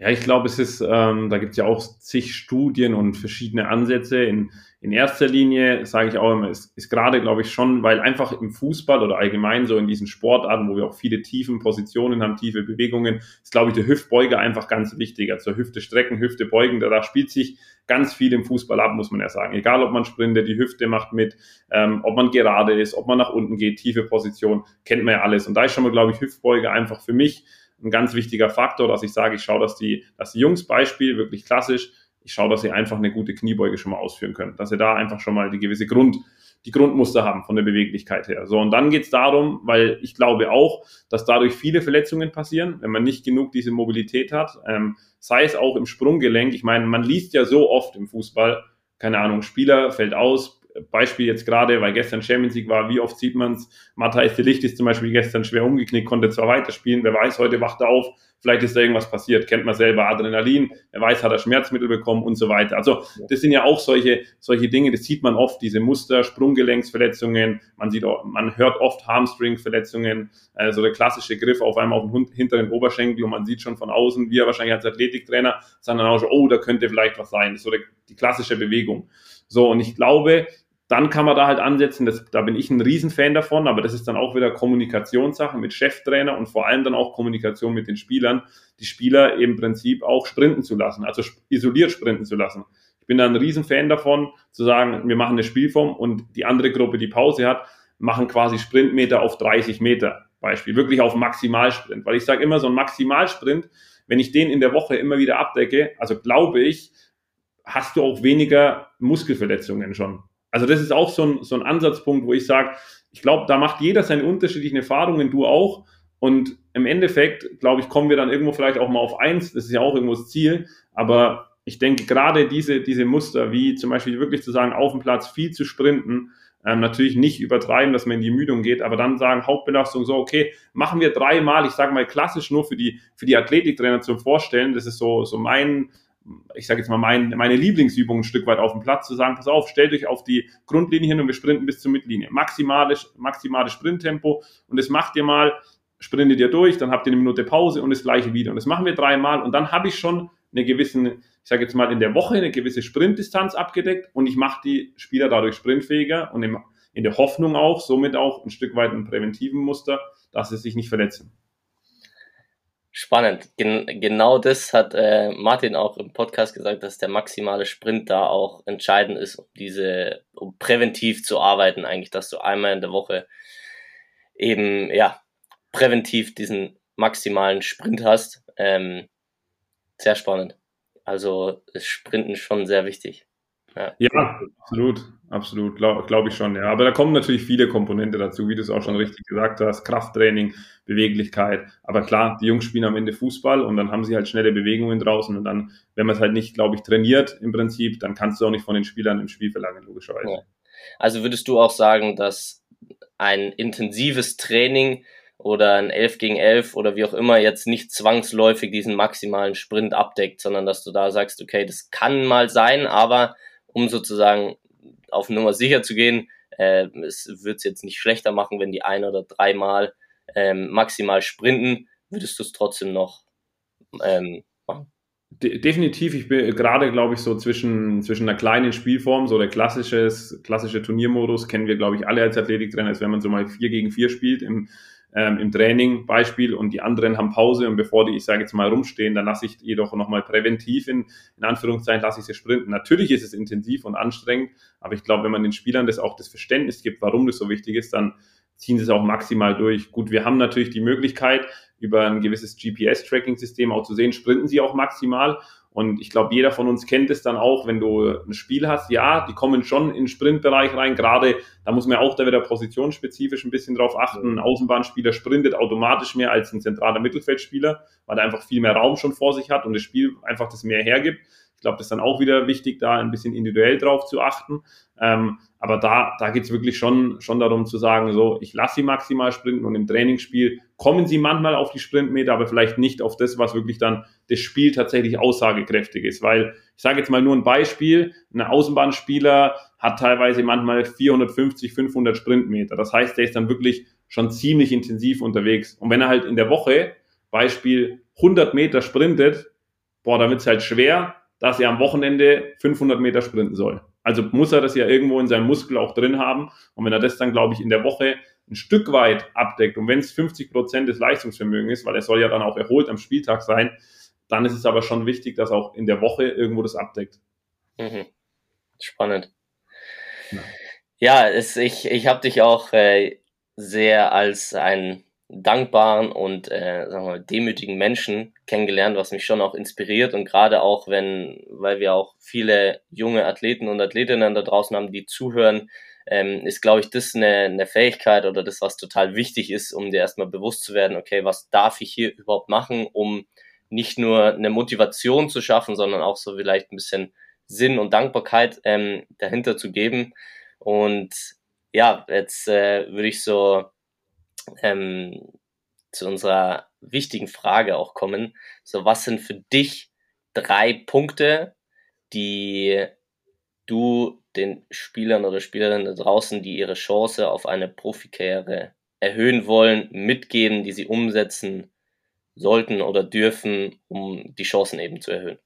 Ja, ich glaube, es ist, ähm, da gibt es ja auch zig Studien und verschiedene Ansätze. In, in erster Linie sage ich auch immer, ist, ist gerade, glaube ich, schon, weil einfach im Fußball oder allgemein so in diesen Sportarten, wo wir auch viele tiefen Positionen haben, tiefe Bewegungen, ist, glaube ich, der Hüftbeuger einfach ganz wichtig. Also Hüfte strecken, Hüfte beugen, da spielt sich ganz viel im Fußball ab, muss man ja sagen. Egal, ob man sprintet, die Hüfte macht mit, ähm, ob man gerade ist, ob man nach unten geht, tiefe Position, kennt man ja alles. Und da ist schon mal, glaube ich, Hüftbeuger einfach für mich ein ganz wichtiger Faktor, dass ich sage, ich schaue, dass die, dass die Jungs Beispiel wirklich klassisch, ich schaue, dass sie einfach eine gute Kniebeuge schon mal ausführen können, dass sie da einfach schon mal die gewisse Grund, die Grundmuster haben von der Beweglichkeit her. So, und dann geht es darum, weil ich glaube auch, dass dadurch viele Verletzungen passieren, wenn man nicht genug diese Mobilität hat, ähm, sei es auch im Sprunggelenk. Ich meine, man liest ja so oft im Fußball, keine Ahnung, Spieler fällt aus, Beispiel jetzt gerade, weil gestern Champions League war, wie oft sieht man es? Matthijs de Licht ist zum Beispiel gestern schwer umgeknickt, konnte zwar weiterspielen, wer weiß, heute wacht er auf, vielleicht ist da irgendwas passiert, kennt man selber Adrenalin, wer weiß, hat er Schmerzmittel bekommen und so weiter. Also das sind ja auch solche, solche Dinge, das sieht man oft, diese Muster, Sprunggelenksverletzungen, man sieht auch, man hört oft Hamstring-Verletzungen, also der klassische Griff auf einmal auf den hinteren Oberschenkel und man sieht schon von außen, wie er wahrscheinlich als Athletiktrainer, sondern auch schon, oh, da könnte vielleicht was sein. Das ist so die klassische Bewegung. So, und ich glaube, dann kann man da halt ansetzen, das, da bin ich ein Riesenfan davon, aber das ist dann auch wieder Kommunikationssache mit Cheftrainer und vor allem dann auch Kommunikation mit den Spielern, die Spieler im Prinzip auch sprinten zu lassen, also isoliert sprinten zu lassen. Ich bin da ein Riesenfan davon, zu sagen, wir machen eine Spielform und die andere Gruppe, die Pause hat, machen quasi Sprintmeter auf 30 Meter. Beispiel, wirklich auf Maximalsprint, weil ich sage immer, so ein Maximalsprint, wenn ich den in der Woche immer wieder abdecke, also glaube ich, hast du auch weniger Muskelverletzungen schon. Also das ist auch so ein, so ein Ansatzpunkt, wo ich sage, ich glaube, da macht jeder seine unterschiedlichen Erfahrungen, du auch. Und im Endeffekt, glaube ich, kommen wir dann irgendwo vielleicht auch mal auf eins. Das ist ja auch irgendwo das Ziel. Aber ich denke, gerade diese, diese Muster, wie zum Beispiel wirklich zu sagen, auf dem Platz viel zu sprinten, ähm, natürlich nicht übertreiben, dass man in die Ermüdung geht, aber dann sagen, Hauptbelastung so, okay, machen wir dreimal, ich sage mal klassisch nur für die, für die Athletiktrainer zum Vorstellen, das ist so, so mein, ich sage jetzt mal, mein, meine Lieblingsübung ein Stück weit auf dem Platz, zu sagen, pass auf, stellt euch auf die Grundlinie hin und wir sprinten bis zur Mittellinie. Maximales, maximales Sprinttempo und das macht ihr mal, sprintet ihr durch, dann habt ihr eine Minute Pause und das gleiche wieder. Und das machen wir dreimal und dann habe ich schon eine gewisse, ich sage jetzt mal in der Woche eine gewisse Sprintdistanz abgedeckt und ich mache die Spieler dadurch sprintfähiger und in der Hoffnung auch, somit auch ein Stück weit einen präventiven Muster, dass sie sich nicht verletzen. Spannend. Gen genau das hat äh, Martin auch im Podcast gesagt, dass der maximale Sprint da auch entscheidend ist, um diese, um präventiv zu arbeiten, eigentlich, dass du einmal in der Woche eben, ja, präventiv diesen maximalen Sprint hast. Ähm, sehr spannend. Also ist Sprinten schon sehr wichtig. Ja, ja absolut, absolut, glaube glaub ich schon. Ja. Aber da kommen natürlich viele Komponente dazu, wie du es auch schon richtig gesagt hast. Krafttraining, Beweglichkeit. Aber klar, die Jungs spielen am Ende Fußball und dann haben sie halt schnelle Bewegungen draußen. Und dann, wenn man es halt nicht, glaube ich, trainiert im Prinzip, dann kannst du auch nicht von den Spielern im Spiel verlangen, logischerweise. Ja. Also würdest du auch sagen, dass ein intensives Training oder ein 11 gegen 11 oder wie auch immer jetzt nicht zwangsläufig diesen maximalen Sprint abdeckt, sondern dass du da sagst, okay, das kann mal sein, aber um sozusagen auf Nummer sicher zu gehen. Äh, es wird es jetzt nicht schlechter machen, wenn die ein oder dreimal ähm, maximal sprinten, würdest du es trotzdem noch ähm, machen. definitiv, ich bin gerade, glaube ich, so zwischen, zwischen einer kleinen Spielform, so der klassische, Turniermodus, kennen wir, glaube ich, alle als Athletiktrainer, ist, wenn man so mal 4 gegen 4 spielt im, ähm, im Training Beispiel und die anderen haben Pause und bevor die, ich sage jetzt mal, rumstehen, dann lasse ich jedoch nochmal präventiv in, in Anführungszeichen, lasse ich sie sprinten. Natürlich ist es intensiv und anstrengend, aber ich glaube, wenn man den Spielern das auch das Verständnis gibt, warum das so wichtig ist, dann ziehen sie es auch maximal durch. Gut, wir haben natürlich die Möglichkeit, über ein gewisses GPS-Tracking-System auch zu sehen, sprinten sie auch maximal und ich glaube, jeder von uns kennt es dann auch, wenn du ein Spiel hast. Ja, die kommen schon in den Sprintbereich rein. Gerade da muss man auch da wieder positionsspezifisch ein bisschen drauf achten. Ein Außenbahnspieler sprintet automatisch mehr als ein zentraler Mittelfeldspieler, weil er einfach viel mehr Raum schon vor sich hat und das Spiel einfach das mehr hergibt. Ich glaube, das ist dann auch wieder wichtig, da ein bisschen individuell drauf zu achten. Ähm, aber da, da geht es wirklich schon, schon darum zu sagen, so, ich lasse sie maximal sprinten und im Trainingsspiel kommen sie manchmal auf die Sprintmeter, aber vielleicht nicht auf das, was wirklich dann das Spiel tatsächlich aussagekräftig ist. Weil ich sage jetzt mal nur ein Beispiel, ein Außenbahnspieler hat teilweise manchmal 450, 500 Sprintmeter. Das heißt, der ist dann wirklich schon ziemlich intensiv unterwegs. Und wenn er halt in der Woche, Beispiel, 100 Meter sprintet, boah, da wird es halt schwer, dass er am Wochenende 500 Meter sprinten soll. Also muss er das ja irgendwo in seinem Muskel auch drin haben. Und wenn er das dann, glaube ich, in der Woche ein Stück weit abdeckt und wenn es 50 Prozent des Leistungsvermögens ist, weil er soll ja dann auch erholt am Spieltag sein, dann ist es aber schon wichtig, dass auch in der Woche irgendwo das abdeckt. Mhm. Spannend. Ja, ja es, ich, ich habe dich auch äh, sehr als einen dankbaren und äh, sagen wir mal, demütigen Menschen kennengelernt, was mich schon auch inspiriert und gerade auch wenn, weil wir auch viele junge Athleten und Athletinnen da draußen haben, die zuhören, ähm, ist, glaube ich, das eine, eine Fähigkeit oder das, was total wichtig ist, um dir erstmal bewusst zu werden, okay, was darf ich hier überhaupt machen, um nicht nur eine Motivation zu schaffen, sondern auch so vielleicht ein bisschen Sinn und Dankbarkeit ähm, dahinter zu geben. Und ja, jetzt äh, würde ich so ähm, zu unserer wichtigen Frage auch kommen. So, was sind für dich drei Punkte, die du den Spielern oder Spielerinnen da draußen, die ihre Chance auf eine Profikarriere erhöhen wollen, mitgeben, die sie umsetzen sollten oder dürfen, um die Chancen eben zu erhöhen?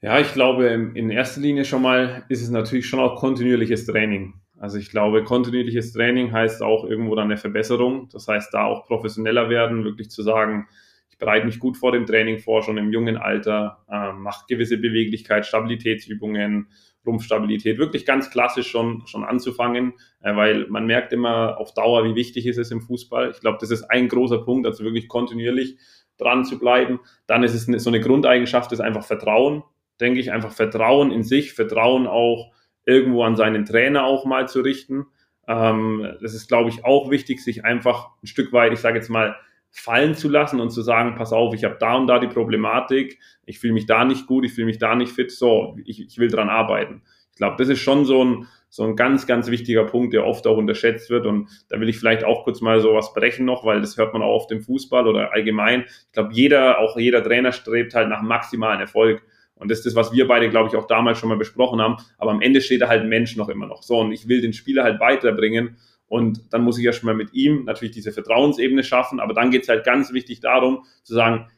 Ja, ich glaube, in erster Linie schon mal ist es natürlich schon auch kontinuierliches Training. Also ich glaube, kontinuierliches Training heißt auch irgendwo dann eine Verbesserung. Das heißt, da auch professioneller werden, wirklich zu sagen, ich bereite mich gut vor dem Training vor, schon im jungen Alter, äh, mache gewisse Beweglichkeit, Stabilitätsübungen, Rumpfstabilität, wirklich ganz klassisch schon, schon anzufangen, äh, weil man merkt immer auf Dauer, wie wichtig ist es im Fußball. Ich glaube, das ist ein großer Punkt, also wirklich kontinuierlich dran zu bleiben. Dann ist es so eine Grundeigenschaft, ist einfach Vertrauen, denke ich, einfach Vertrauen in sich, Vertrauen auch irgendwo an seinen Trainer auch mal zu richten. Ähm, das ist, glaube ich, auch wichtig, sich einfach ein Stück weit, ich sage jetzt mal, fallen zu lassen und zu sagen, pass auf, ich habe da und da die Problematik, ich fühle mich da nicht gut, ich fühle mich da nicht fit, so, ich, ich will dran arbeiten. Ich glaube, das ist schon so ein, so ein ganz, ganz wichtiger Punkt, der oft auch unterschätzt wird. Und da will ich vielleicht auch kurz mal so was brechen noch, weil das hört man auch oft im Fußball oder allgemein. Ich glaube, jeder, auch jeder Trainer strebt halt nach maximalen Erfolg. Und das ist das, was wir beide, glaube ich, auch damals schon mal besprochen haben. Aber am Ende steht da halt ein Mensch noch immer noch. So, und ich will den Spieler halt weiterbringen. Und dann muss ich erstmal mit ihm natürlich diese Vertrauensebene schaffen. Aber dann geht es halt ganz wichtig darum, zu sagen,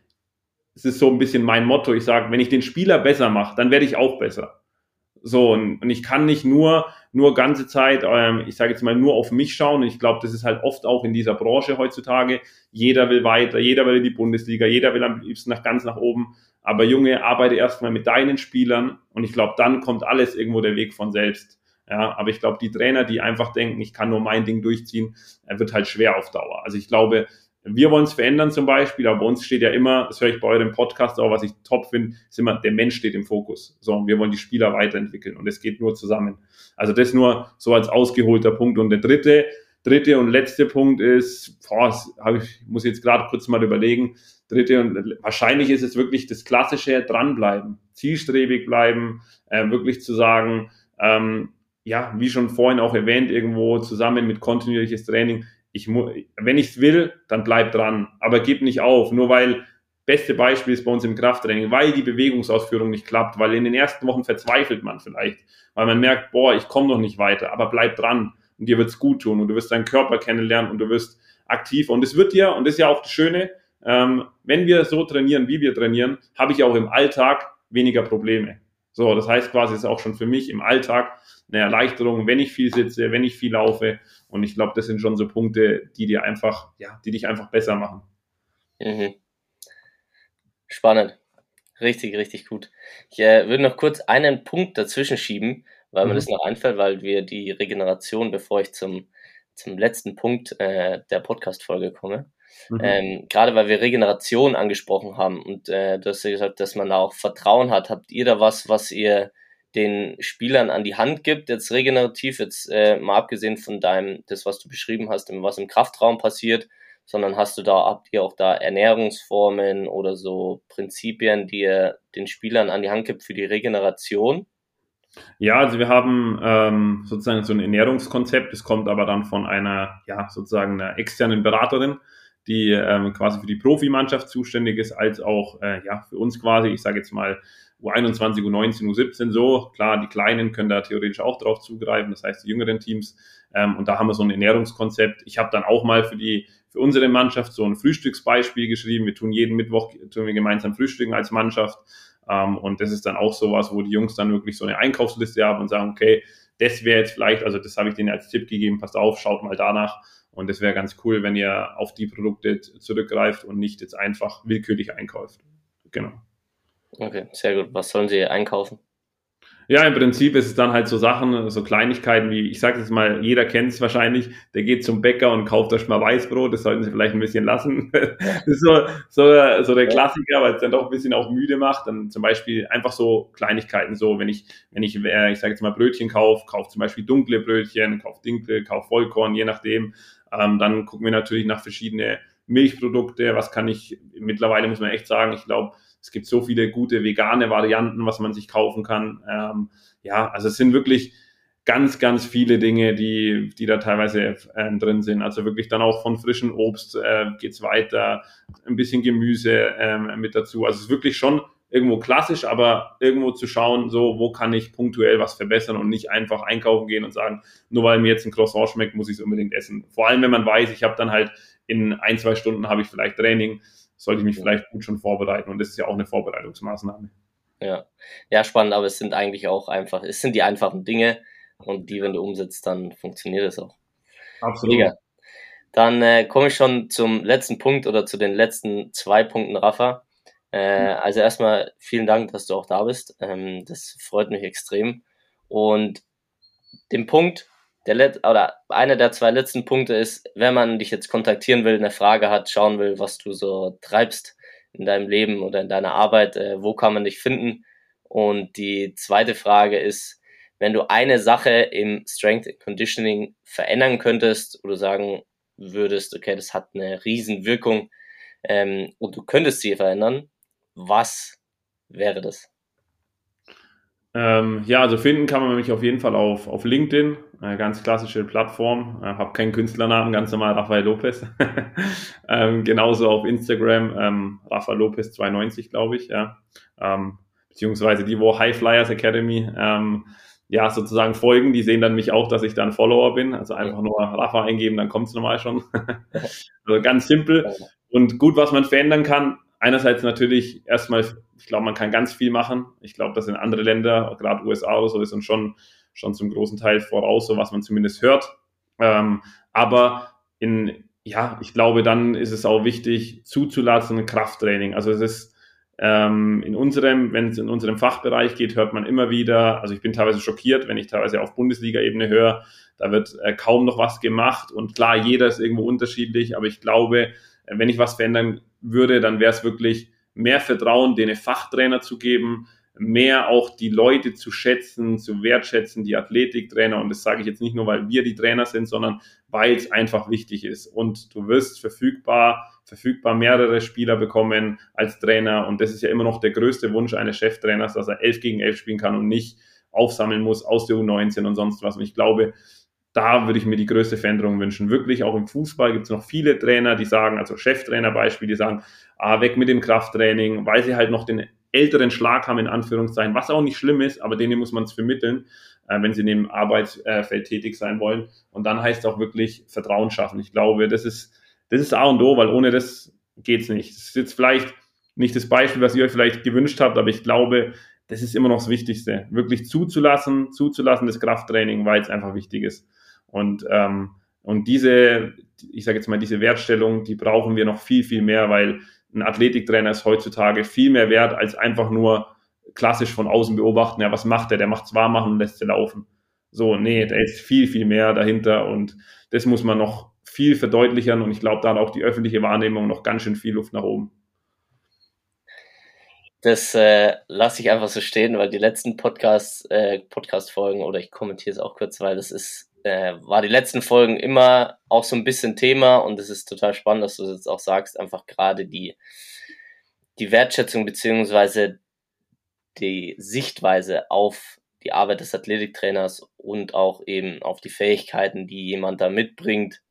es ist so ein bisschen mein Motto. Ich sage, wenn ich den Spieler besser mache, dann werde ich auch besser. So, und, und ich kann nicht nur, nur ganze Zeit, ähm, ich sage jetzt mal, nur auf mich schauen. Und ich glaube, das ist halt oft auch in dieser Branche heutzutage. Jeder will weiter, jeder will in die Bundesliga, jeder will am liebsten nach ganz nach oben. Aber Junge, arbeite erstmal mit deinen Spielern und ich glaube, dann kommt alles irgendwo der Weg von selbst. Ja, aber ich glaube, die Trainer, die einfach denken, ich kann nur mein Ding durchziehen, wird halt schwer auf Dauer. Also ich glaube, wir wollen es verändern zum Beispiel, aber bei uns steht ja immer, das höre ich bei eurem Podcast auch, was ich top finde, ist immer, der Mensch steht im Fokus. So, und wir wollen die Spieler weiterentwickeln und es geht nur zusammen. Also das nur so als ausgeholter Punkt. Und der dritte, dritte und letzte Punkt ist, boah, ich muss jetzt gerade kurz mal überlegen, dritte und wahrscheinlich ist es wirklich das klassische dranbleiben, zielstrebig bleiben, äh, wirklich zu sagen, ähm, ja, wie schon vorhin auch erwähnt, irgendwo zusammen mit kontinuierliches Training, ich wenn ich es will, dann bleib dran, aber gib nicht auf, nur weil beste Beispiel ist bei uns im Krafttraining, weil die Bewegungsausführung nicht klappt, weil in den ersten Wochen verzweifelt man vielleicht, weil man merkt, boah, ich komme noch nicht weiter, aber bleib dran und dir wird's gut tun und du wirst deinen Körper kennenlernen und du wirst aktiv. Und es wird dir, und das ist ja auch das Schöne, ähm, wenn wir so trainieren, wie wir trainieren, habe ich auch im Alltag weniger Probleme. So, das heißt quasi, es ist auch schon für mich im Alltag eine Erleichterung, wenn ich viel sitze, wenn ich viel laufe. Und ich glaube, das sind schon so Punkte, die dir einfach, ja, die dich einfach besser machen. Mhm. Spannend. Richtig, richtig gut. Ich äh, würde noch kurz einen Punkt dazwischen schieben, weil mhm. mir das noch einfällt, weil wir die Regeneration, bevor ich zum, zum letzten Punkt äh, der Podcast-Folge komme, Mhm. Ähm, gerade weil wir Regeneration angesprochen haben und äh, du hast ja gesagt, dass man da auch Vertrauen hat. Habt ihr da was, was ihr den Spielern an die Hand gibt, jetzt regenerativ, jetzt äh, mal abgesehen von deinem, das, was du beschrieben hast, was im Kraftraum passiert, sondern hast du da, habt ihr auch da Ernährungsformen oder so Prinzipien, die ihr den Spielern an die Hand gibt für die Regeneration? Ja, also wir haben ähm, sozusagen so ein Ernährungskonzept, das kommt aber dann von einer, ja, sozusagen einer externen Beraterin, die ähm, quasi für die Profimannschaft zuständig ist, als auch äh, ja für uns quasi, ich sage jetzt mal U21, U19, U17 so. Klar, die Kleinen können da theoretisch auch drauf zugreifen, das heißt die jüngeren Teams. Ähm, und da haben wir so ein Ernährungskonzept. Ich habe dann auch mal für die für unsere Mannschaft so ein Frühstücksbeispiel geschrieben. Wir tun jeden Mittwoch tun wir gemeinsam frühstücken als Mannschaft. Ähm, und das ist dann auch sowas, wo die Jungs dann wirklich so eine Einkaufsliste haben und sagen, okay, das wäre jetzt vielleicht, also das habe ich denen als Tipp gegeben, passt auf, schaut mal danach. Und das wäre ganz cool, wenn ihr auf die Produkte zurückgreift und nicht jetzt einfach willkürlich einkauft. Genau. Okay, sehr gut. Was sollen sie einkaufen? Ja, im Prinzip ist es dann halt so Sachen, so Kleinigkeiten wie, ich sage jetzt mal, jeder kennt es wahrscheinlich, der geht zum Bäcker und kauft da schon mal Weißbrot, das sollten sie vielleicht ein bisschen lassen. das ist so, so, so der Klassiker, weil es dann doch ein bisschen auch müde macht. Dann zum Beispiel einfach so Kleinigkeiten, so wenn ich, wenn ich, äh, ich sage jetzt mal Brötchen kaufe, kaufe zum Beispiel dunkle Brötchen, kaufe Dinkel, kaufe Vollkorn, je nachdem. Ähm, dann gucken wir natürlich nach verschiedene Milchprodukte, was kann ich, mittlerweile muss man echt sagen, ich glaube, es gibt so viele gute vegane Varianten, was man sich kaufen kann. Ähm, ja, also es sind wirklich ganz, ganz viele Dinge, die, die da teilweise äh, drin sind. Also wirklich dann auch von frischen Obst äh, geht's weiter, ein bisschen Gemüse ähm, mit dazu. Also es ist wirklich schon irgendwo klassisch, aber irgendwo zu schauen, so, wo kann ich punktuell was verbessern und nicht einfach einkaufen gehen und sagen, nur weil mir jetzt ein Croissant schmeckt, muss ich es unbedingt essen. Vor allem, wenn man weiß, ich habe dann halt in ein, zwei Stunden habe ich vielleicht Training, sollte ich mich vielleicht gut schon vorbereiten. Und das ist ja auch eine Vorbereitungsmaßnahme. Ja, ja, spannend, aber es sind eigentlich auch einfach, es sind die einfachen Dinge und die, wenn du umsetzt, dann funktioniert es auch. Absolut. Mega. Dann äh, komme ich schon zum letzten Punkt oder zu den letzten zwei Punkten, Rafa. Äh, mhm. also erstmal vielen Dank, dass du auch da bist. Ähm, das freut mich extrem. Und den Punkt, der Let oder einer der zwei letzten Punkte ist, wenn man dich jetzt kontaktieren will, eine Frage hat, schauen will, was du so treibst in deinem Leben oder in deiner Arbeit, äh, wo kann man dich finden? Und die zweite Frage ist, wenn du eine Sache im Strength Conditioning verändern könntest oder sagen würdest, okay, das hat eine riesen Wirkung ähm, und du könntest sie verändern, was wäre das? Ähm, ja, also finden kann man mich auf jeden Fall auf, auf LinkedIn, eine ganz klassische Plattform. Ich äh, habe keinen Künstlernamen, ganz normal Rafael Lopez. ähm, genauso auf Instagram, ähm, Rafael Lopez 92, glaube ich, ja. Ähm, beziehungsweise die, wo High Flyers Academy ähm, ja sozusagen folgen, die sehen dann mich auch, dass ich dann Follower bin. Also einfach nur Rafa eingeben, dann kommt es normal schon. also ganz simpel. Und gut, was man verändern kann, einerseits natürlich erstmal, ich glaube, man kann ganz viel machen. Ich glaube, dass in andere Länder, gerade USA oder so, ist uns schon, schon zum großen Teil voraus, so was man zumindest hört. Ähm, aber in, ja, ich glaube, dann ist es auch wichtig, zuzulassen, Krafttraining. Also es ist ähm, in unserem, wenn es in unserem Fachbereich geht, hört man immer wieder, also ich bin teilweise schockiert, wenn ich teilweise auf Bundesliga-Ebene höre, da wird äh, kaum noch was gemacht und klar, jeder ist irgendwo unterschiedlich, aber ich glaube, wenn ich was verändern würde, dann wäre es wirklich mehr Vertrauen, den Fachtrainer zu geben, mehr auch die Leute zu schätzen, zu wertschätzen, die Athletiktrainer. Und das sage ich jetzt nicht nur, weil wir die Trainer sind, sondern weil es einfach wichtig ist. Und du wirst verfügbar, verfügbar mehrere Spieler bekommen als Trainer. Und das ist ja immer noch der größte Wunsch eines Cheftrainers, dass er elf gegen elf spielen kann und nicht aufsammeln muss aus der U19 und sonst was. Und ich glaube, da würde ich mir die größte Veränderung wünschen. Wirklich, auch im Fußball gibt es noch viele Trainer, die sagen, also Cheftrainer Beispiel, die sagen, ah, weg mit dem Krafttraining, weil sie halt noch den älteren Schlag haben, in Anführungszeichen, was auch nicht schlimm ist, aber denen muss man es vermitteln, äh, wenn sie in dem Arbeitsfeld tätig sein wollen. Und dann heißt es auch wirklich Vertrauen schaffen. Ich glaube, das ist, das ist A und O, weil ohne das geht's nicht. Das ist jetzt vielleicht nicht das Beispiel, was ihr euch vielleicht gewünscht habt, aber ich glaube, das ist immer noch das Wichtigste. Wirklich zuzulassen, zuzulassen, das Krafttraining, weil es einfach wichtig ist. Und, ähm, und diese, ich sage jetzt mal, diese Wertstellung, die brauchen wir noch viel, viel mehr, weil ein Athletiktrainer ist heutzutage viel mehr wert als einfach nur klassisch von außen beobachten, ja, was macht der? Der macht zwar machen und lässt sie laufen. So, nee, da ist viel, viel mehr dahinter und das muss man noch viel verdeutlichen und ich glaube, da hat auch die öffentliche Wahrnehmung noch ganz schön viel Luft nach oben. Das äh, lasse ich einfach so stehen, weil die letzten Podcast, äh, Podcast-Folgen, oder ich kommentiere es auch kurz, weil das ist äh, war die letzten Folgen immer auch so ein bisschen Thema und es ist total spannend, dass du es jetzt auch sagst, einfach gerade die, die Wertschätzung beziehungsweise die Sichtweise auf die Arbeit des Athletiktrainers und auch eben auf die Fähigkeiten, die jemand da mitbringt,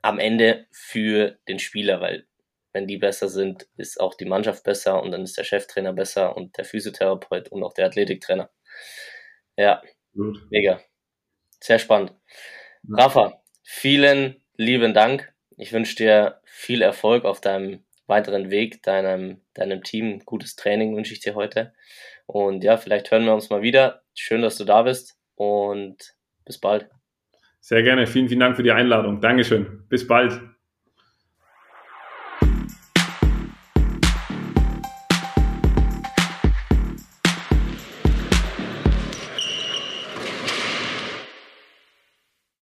am Ende für den Spieler, weil wenn die besser sind, ist auch die Mannschaft besser und dann ist der Cheftrainer besser und der Physiotherapeut und auch der Athletiktrainer. Ja, Gut. mega. Sehr spannend. Rafa, vielen lieben Dank. ich wünsche dir viel Erfolg auf deinem weiteren Weg, deinem, deinem Team. Gutes Training wünsche ich dir heute. Und ja, vielleicht hören wir uns mal wieder. Schön, dass du da bist und bis bald. Sehr gerne. Vielen, vielen Dank für die Einladung. Dankeschön. Bis bald.